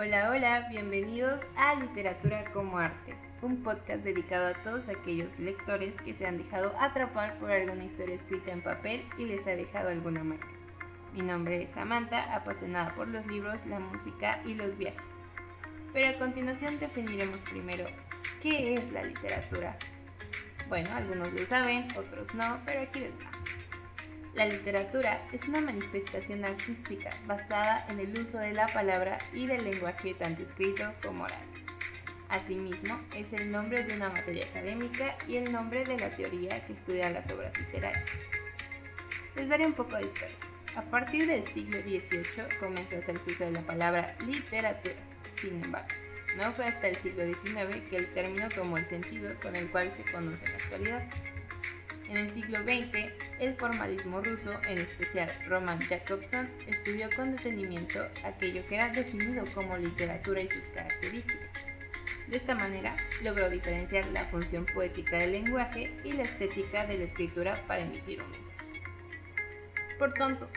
Hola, hola, bienvenidos a Literatura como Arte, un podcast dedicado a todos aquellos lectores que se han dejado atrapar por alguna historia escrita en papel y les ha dejado alguna marca. Mi nombre es Samantha, apasionada por los libros, la música y los viajes. Pero a continuación definiremos primero qué es la literatura. Bueno, algunos lo saben, otros no, pero aquí les va. La literatura es una manifestación artística basada en el uso de la palabra y del lenguaje tanto escrito como oral. Asimismo, es el nombre de una materia académica y el nombre de la teoría que estudia las obras literarias. Les daré un poco de historia. A partir del siglo XVIII comenzó a hacerse uso de la palabra literatura. Sin embargo, no fue hasta el siglo XIX que el término tomó el sentido con el cual se conoce en la actualidad. En el siglo XX, el formalismo ruso, en especial Roman Jakobson, estudió con detenimiento aquello que era definido como literatura y sus características. De esta manera, logró diferenciar la función poética del lenguaje y la estética de la escritura para emitir un mensaje. Por tanto,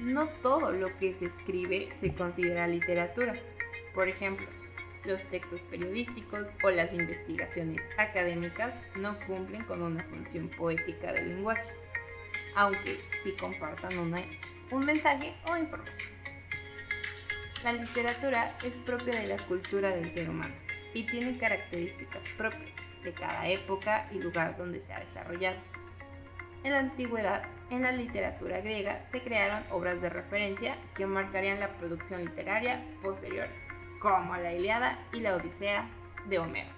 no todo lo que se escribe se considera literatura. Por ejemplo, los textos periodísticos o las investigaciones académicas no cumplen con una función poética del lenguaje, aunque sí compartan un mensaje o información. La literatura es propia de la cultura del ser humano y tiene características propias de cada época y lugar donde se ha desarrollado. En la antigüedad, en la literatura griega, se crearon obras de referencia que marcarían la producción literaria posterior como la Iliada y la Odisea de Homero.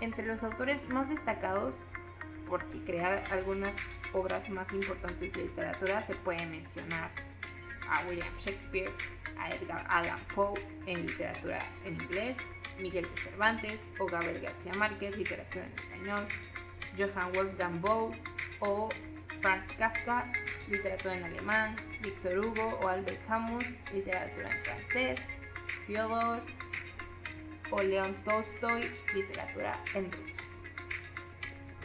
Entre los autores más destacados, porque crear algunas obras más importantes de literatura, se puede mencionar a William Shakespeare, a Edgar Allan Poe en literatura en inglés, Miguel de Cervantes o Gabriel García Márquez, literatura en español, Johann Wolfgang Bow o Frank Kafka, literatura en alemán, Victor Hugo o Albert Camus, literatura en francés, Fyodor o León Tolstoy, literatura en ruso.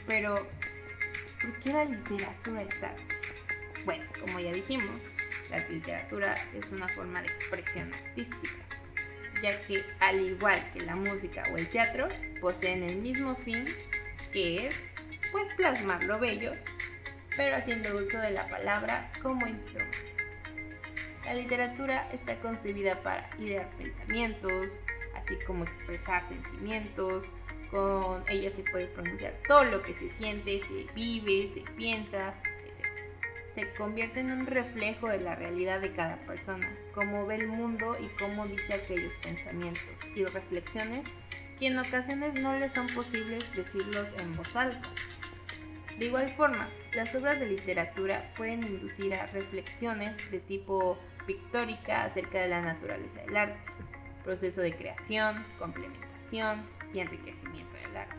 Pero, ¿por qué la literatura es arte? Bueno, como ya dijimos, la literatura es una forma de expresión artística, ya que al igual que la música o el teatro, poseen el mismo fin que es, pues, plasmar lo bello, pero haciendo uso de la palabra como instrumento. La literatura está concebida para idear pensamientos, así como expresar sentimientos. Con ella se puede pronunciar todo lo que se siente, se vive, se piensa, etc. Se convierte en un reflejo de la realidad de cada persona, cómo ve el mundo y cómo dice aquellos pensamientos y reflexiones que en ocasiones no le son posibles decirlos en voz alta. De igual forma, las obras de literatura pueden inducir a reflexiones de tipo pictórica acerca de la naturaleza del arte, proceso de creación, complementación y enriquecimiento del arte,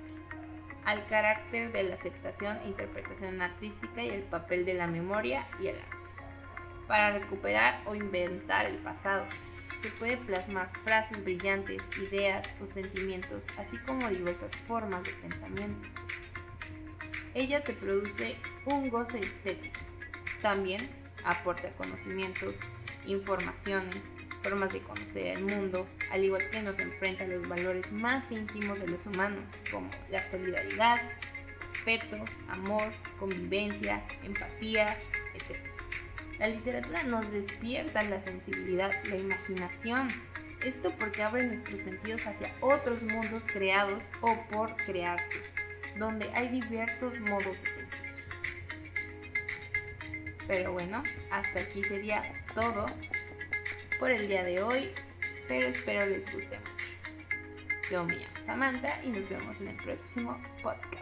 al carácter de la aceptación e interpretación artística y el papel de la memoria y el arte. Para recuperar o inventar el pasado, se puede plasmar frases brillantes, ideas o sentimientos, así como diversas formas de pensamiento. Ella te produce un goce estético. También aporta conocimientos, informaciones, formas de conocer el mundo, al igual que nos enfrenta los valores más íntimos de los humanos, como la solidaridad, respeto, amor, convivencia, empatía, etc. La literatura nos despierta la sensibilidad, la imaginación. Esto porque abre nuestros sentidos hacia otros mundos creados o por crearse, donde hay diversos modos de sentir. Pero bueno, hasta aquí sería todo por el día de hoy, pero espero les guste mucho. Yo me llamo Samantha y nos vemos en el próximo podcast.